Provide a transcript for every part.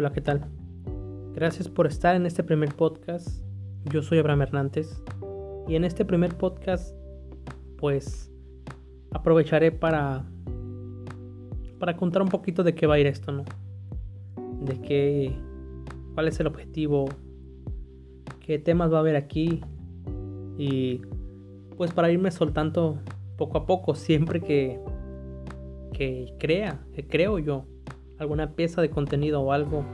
Hola, ¿qué tal? Gracias por estar en este primer podcast. Yo soy Abraham Hernández y en este primer podcast pues aprovecharé para para contar un poquito de qué va a ir esto, ¿no? De qué cuál es el objetivo, qué temas va a haber aquí y pues para irme soltando poco a poco siempre que que crea, que creo yo alguna pieza de contenido o algo,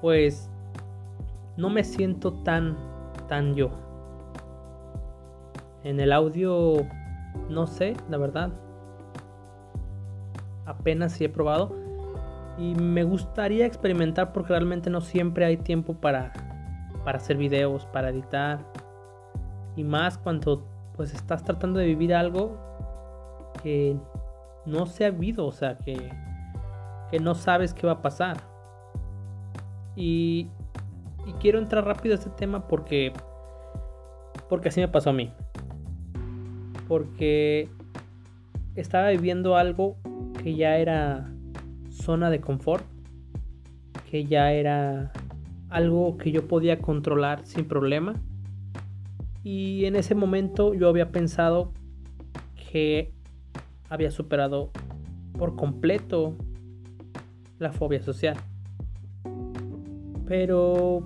pues no me siento tan, tan yo. En el audio, no sé, la verdad. Apenas si he probado. Y me gustaría experimentar porque realmente no siempre hay tiempo para, para hacer videos, para editar. Y más cuando pues estás tratando de vivir algo que no se ha habido, o sea, que, que no sabes qué va a pasar. Y, y quiero entrar rápido a este tema porque, porque así me pasó a mí. Porque estaba viviendo algo que ya era zona de confort, que ya era algo que yo podía controlar sin problema. Y en ese momento yo había pensado que había superado por completo la fobia social. Pero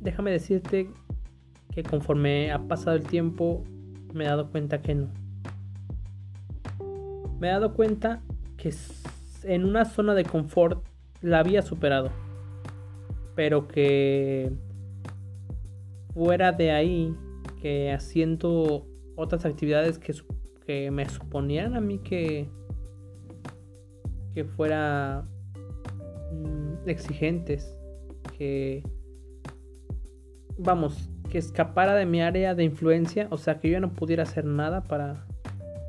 déjame decirte que conforme ha pasado el tiempo me he dado cuenta que no. Me he dado cuenta que en una zona de confort la había superado. Pero que fuera de ahí, que haciendo otras actividades que que me suponían a mí que, que fuera mm, exigentes, que, vamos, que escapara de mi área de influencia, o sea, que yo ya no pudiera hacer nada para,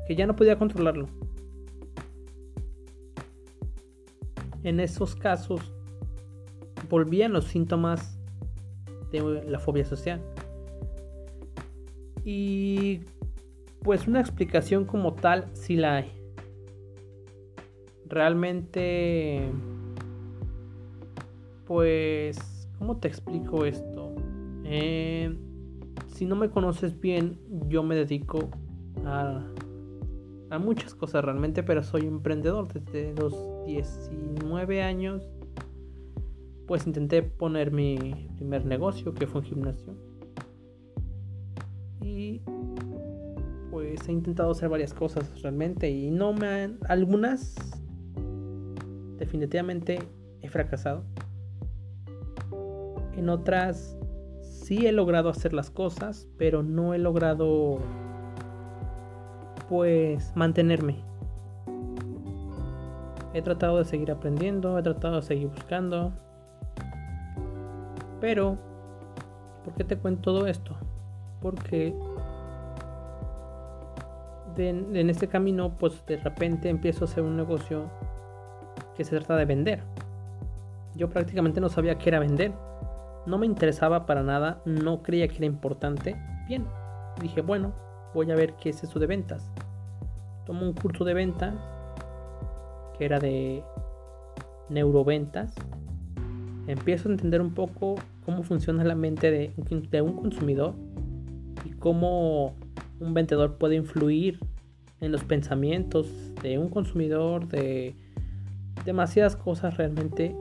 que ya no podía controlarlo. En esos casos volvían los síntomas de la fobia social. Y pues una explicación como tal sí la hay. Realmente, pues, ¿cómo te explico esto? Eh, si no me conoces bien, yo me dedico a, a muchas cosas realmente, pero soy emprendedor desde los 19 años. Pues intenté poner mi primer negocio, que fue un gimnasio. Pues he intentado hacer varias cosas realmente y no me han... Algunas definitivamente he fracasado. En otras sí he logrado hacer las cosas, pero no he logrado pues mantenerme. He tratado de seguir aprendiendo, he tratado de seguir buscando. Pero, ¿por qué te cuento todo esto? Porque en este camino, pues de repente empiezo a hacer un negocio que se trata de vender. Yo prácticamente no sabía qué era vender. No me interesaba para nada, no creía que era importante. Bien, dije, bueno, voy a ver qué es eso de ventas. Tomo un curso de ventas que era de neuroventas. Empiezo a entender un poco cómo funciona la mente de, de un consumidor y cómo un vendedor puede influir en los pensamientos de un consumidor, de demasiadas cosas realmente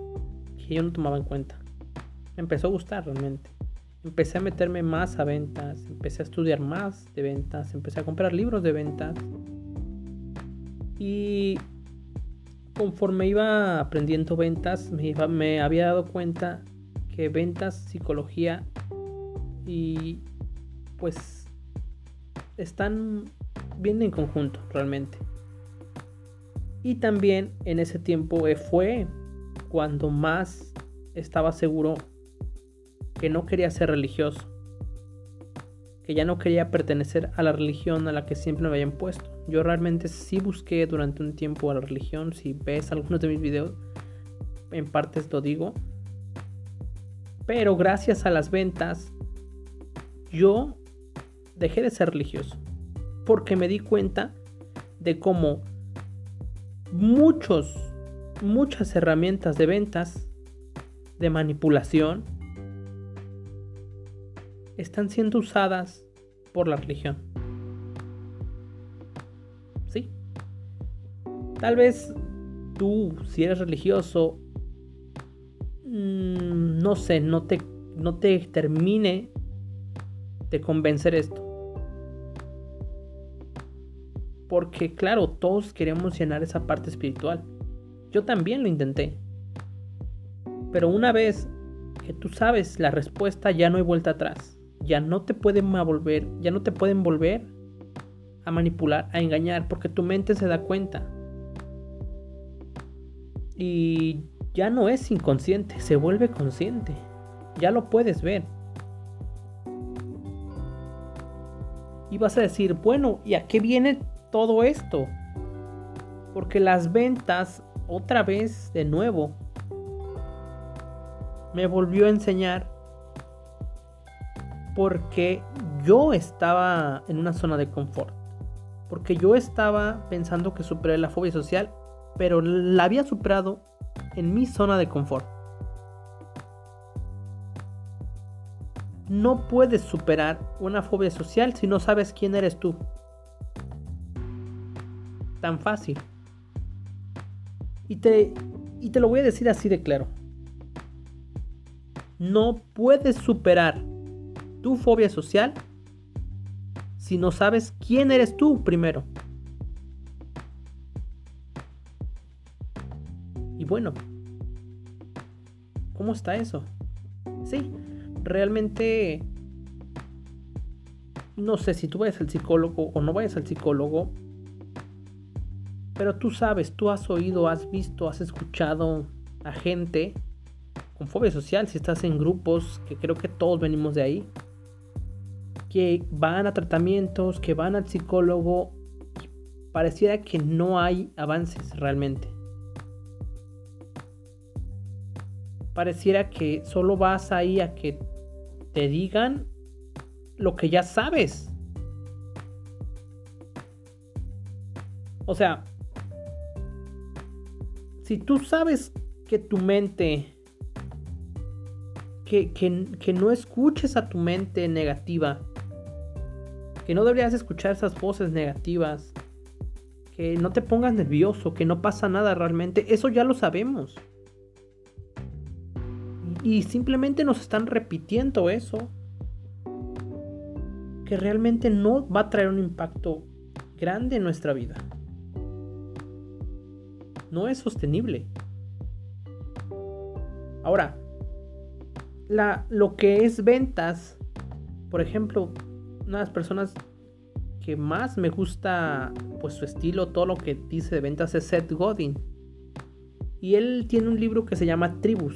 que yo no tomaba en cuenta. Me empezó a gustar realmente. Empecé a meterme más a ventas, empecé a estudiar más de ventas, empecé a comprar libros de ventas. Y conforme iba aprendiendo ventas, me, había dado cuenta que ventas, psicología y pues están bien en conjunto realmente. Y también en ese tiempo fue cuando más estaba seguro que no quería ser religioso. Que ya no quería pertenecer a la religión a la que siempre me habían puesto. Yo realmente sí busqué durante un tiempo a la religión. Si ves algunos de mis videos, en partes lo digo. Pero gracias a las ventas, yo dejé de ser religioso. Porque me di cuenta de cómo muchos muchas herramientas de ventas, de manipulación, están siendo usadas por la religión. ¿Sí? Tal vez tú, si eres religioso, mm, no sé, no te, no te termine de convencer esto. Porque claro, todos queremos llenar esa parte espiritual. Yo también lo intenté. Pero una vez que tú sabes la respuesta, ya no hay vuelta atrás. Ya no te pueden volver, ya no te pueden volver a manipular, a engañar, porque tu mente se da cuenta. Y ya no es inconsciente, se vuelve consciente. Ya lo puedes ver. Y vas a decir, bueno, ¿y a qué viene todo esto? Porque las ventas, otra vez, de nuevo, me volvió a enseñar porque yo estaba en una zona de confort. Porque yo estaba pensando que superé la fobia social, pero la había superado en mi zona de confort. No puedes superar una fobia social si no sabes quién eres tú. Tan fácil. Y te, y te lo voy a decir así de claro. No puedes superar tu fobia social si no sabes quién eres tú primero. Y bueno, ¿cómo está eso? Sí, realmente no sé si tú vayas al psicólogo o no vayas al psicólogo, pero tú sabes, tú has oído, has visto, has escuchado a gente con fobia social, si estás en grupos, que creo que todos venimos de ahí, que van a tratamientos, que van al psicólogo, pareciera que no hay avances realmente. Pareciera que solo vas ahí a que te digan lo que ya sabes. O sea, si tú sabes que tu mente que, no escuches a tu mente negativa. Que no deberías escuchar esas voces negativas. Que no te pongas nervioso, que no pasa nada realmente. Eso ya lo sabemos. Y simplemente nos están repitiendo eso. Que realmente no va a traer un impacto grande en nuestra vida. No es sostenible. Ahora, lo que es ventas, por ejemplo, una de las personas que más me gusta pues su estilo, todo lo que dice de ventas es Seth Godin. Y él tiene un libro que se llama Tribus,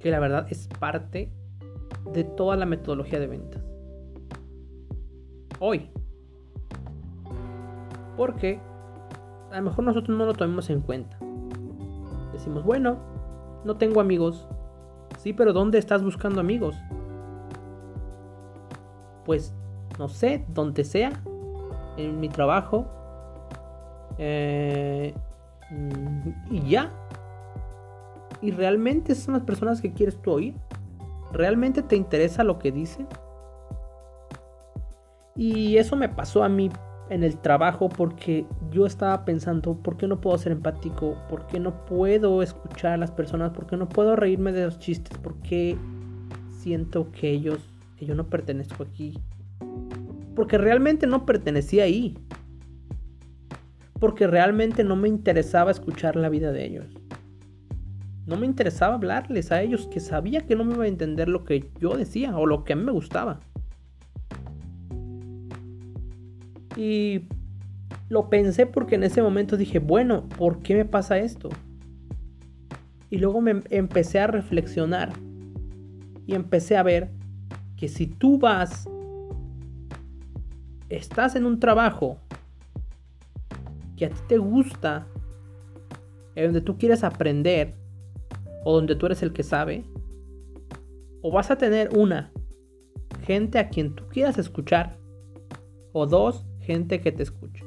que la verdad es parte de toda la metodología de ventas. Hoy. Porque a lo mejor nosotros no lo tomemos en cuenta. Decimos, bueno, no tengo amigos, Sí, pero ¿dónde estás buscando amigos? Pues, no sé, donde sea. En mi trabajo. Eh, y ya. ¿Y realmente son las personas que quieres tú oír? ¿Realmente te interesa lo que dicen? Y eso me pasó a mí en el trabajo porque yo estaba pensando, ¿por qué no puedo ser empático? ¿Por qué no puedo escuchar a las personas? ¿Por qué no puedo reírme de los chistes? ¿Por qué siento que ellos, que yo no pertenezco aquí? Porque realmente no pertenecía ahí. Porque realmente no me interesaba escuchar la vida de ellos. No me interesaba hablarles a ellos que sabía que no me iba a entender lo que yo decía o lo que me gustaba. Y lo pensé porque en ese momento dije, bueno, ¿por qué me pasa esto? Y luego me empecé a reflexionar y empecé a ver que si tú vas, estás en un trabajo que a ti te gusta, en donde tú quieres aprender, o donde tú eres el que sabe, o vas a tener una, gente a quien tú quieras escuchar, o dos, gente que te escucha.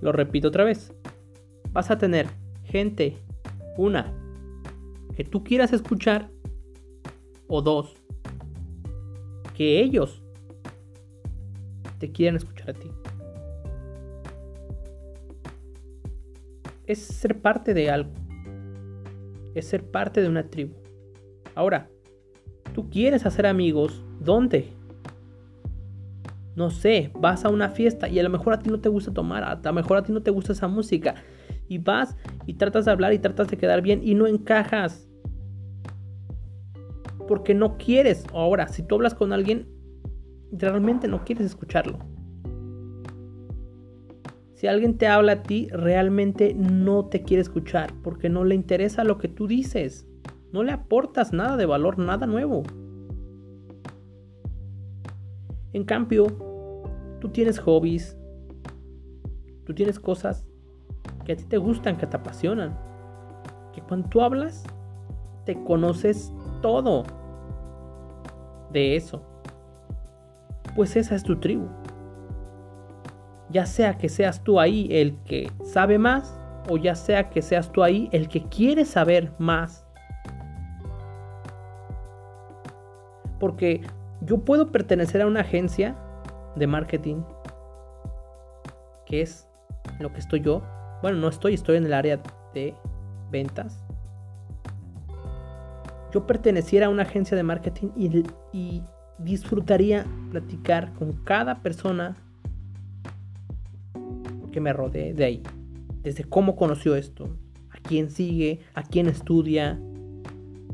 Lo repito otra vez. Vas a tener gente, una, que tú quieras escuchar, o dos, que ellos te quieran escuchar a ti. Es ser parte de algo. Es ser parte de una tribu. Ahora, tú quieres hacer amigos, ¿dónde? No sé, vas a una fiesta y a lo mejor a ti no te gusta tomar, a lo mejor a ti no te gusta esa música. Y vas y tratas de hablar y tratas de quedar bien y no encajas. Porque no quieres. Ahora, si tú hablas con alguien, realmente no quieres escucharlo. Si alguien te habla a ti, realmente no te quiere escuchar porque no le interesa lo que tú dices. No le aportas nada de valor, nada nuevo. En cambio, tú tienes hobbies, tú tienes cosas que a ti te gustan, que te apasionan. Que cuando tú hablas, te conoces todo de eso. Pues esa es tu tribu. Ya sea que seas tú ahí el que sabe más o ya sea que seas tú ahí el que quiere saber más. Porque yo puedo pertenecer a una agencia de marketing que es lo que estoy yo. Bueno, no estoy, estoy en el área de ventas. Yo perteneciera a una agencia de marketing y, disfrutaría platicar con cada persona que me rodee de ahí. Desde cómo conoció esto, a quién sigue, a quién estudia,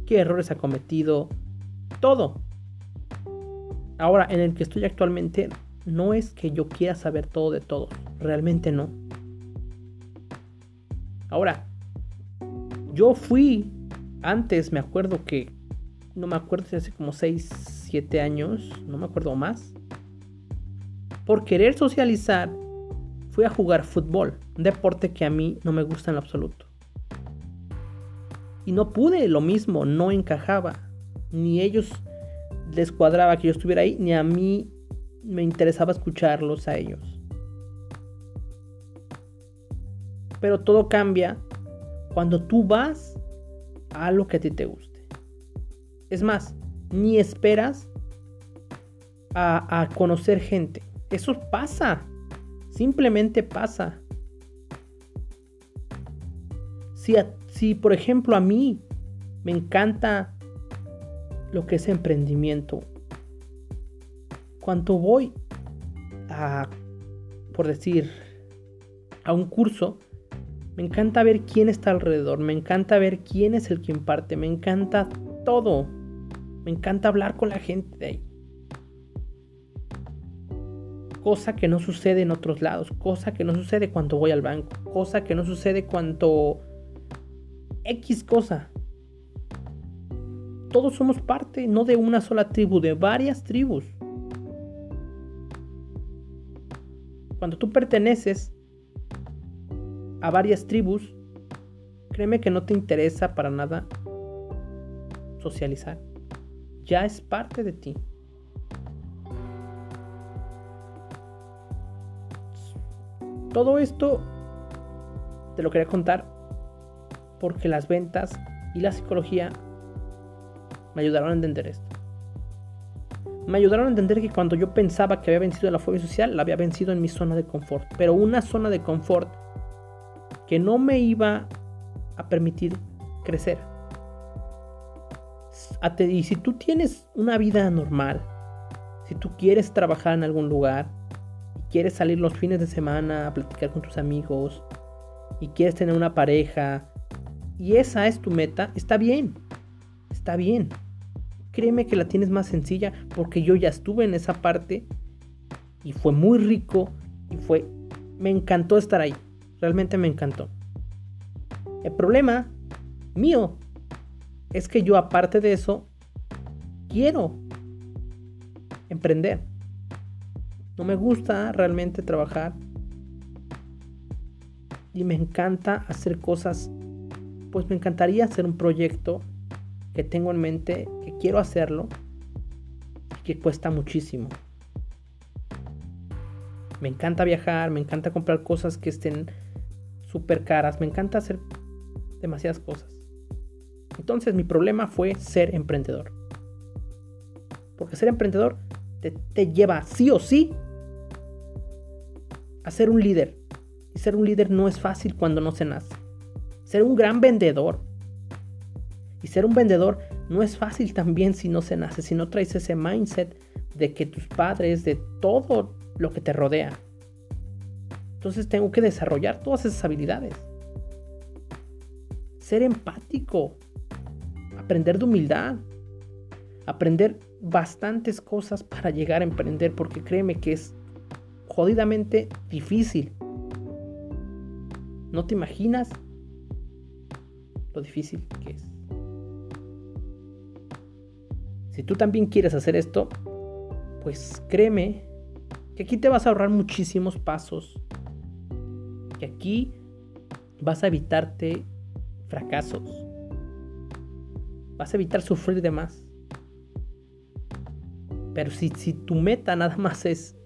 qué errores ha cometido, todo. Ahora, en el que estoy actualmente, no es que yo quiera saber todo de todo, realmente no. Ahora, yo fui, antes me acuerdo que, no me acuerdo si hace como 6, 7 años, no me acuerdo más, por querer socializar fui a jugar fútbol, un deporte que a mí no me gusta en absoluto. Y no pude, lo mismo, no encajaba. Ni ellos les cuadraba que yo estuviera ahí, ni a mí me interesaba escucharlos a ellos. Pero todo cambia cuando tú vas a lo que a ti te guste. Es más, ni esperas a, conocer gente. Eso pasa. Simplemente pasa. Si, si, por ejemplo a mí me encanta lo que es emprendimiento, cuando voy a, por decir, a un curso, me encanta ver quién está alrededor, me encanta ver quién es el que imparte, me encanta todo, me encanta hablar con la gente de ahí. Cosa que no sucede en otros lados, cosa que no sucede cuando voy al banco, cosa que no sucede cuando X cosa. Todos somos parte, no de una sola tribu, de varias tribus. Cuando tú perteneces a varias tribus, créeme que no te interesa para nada socializar. Ya es parte de ti. Todo esto te lo quería contar porque las ventas y la psicología me ayudaron a entender esto. Me ayudaron a entender que cuando yo pensaba que había vencido la fobia social, la había vencido en mi zona de confort. Pero una zona de confort que no me iba a permitir crecer. Y si tú tienes una vida normal, si tú quieres trabajar en algún lugar, quieres salir los fines de semana a platicar con tus amigos y quieres tener una pareja y esa es tu meta, está bien, está bien. Créeme que la tienes más sencilla porque yo ya estuve en esa parte y fue muy rico y fue, me encantó estar ahí, realmente me encantó. El problema mío es que yo aparte de eso quiero emprender. No me gusta realmente trabajar. Y me encanta hacer cosas. Pues me encantaría hacer un proyecto que tengo en mente, que quiero hacerlo, y que cuesta muchísimo. Me encanta viajar, me encanta comprar cosas que estén súper caras, me encanta hacer demasiadas cosas. Entonces mi problema fue ser emprendedor. Porque ser emprendedor te, te lleva sí o sí a ser un líder. Y ser un líder no es fácil cuando no se nace. Ser un gran vendedor. Y ser un vendedor no es fácil también si no se nace, si no traes ese mindset de que tus padres, de todo lo que te rodea. Entonces tengo que desarrollar todas esas habilidades. Ser empático. Aprender de humildad. Aprender bastantes cosas para llegar a emprender porque créeme que es jodidamente difícil. No te imaginas lo difícil que es. Si tú también quieres hacer esto, pues créeme que aquí te vas a ahorrar muchísimos pasos. Que aquí vas a evitarte fracasos. Vas a evitar sufrir de más. Pero si, si tu meta nada más es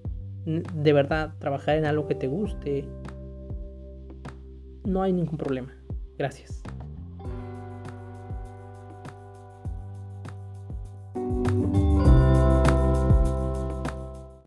de verdad trabajar en algo que te guste, no hay ningún problema. Gracias.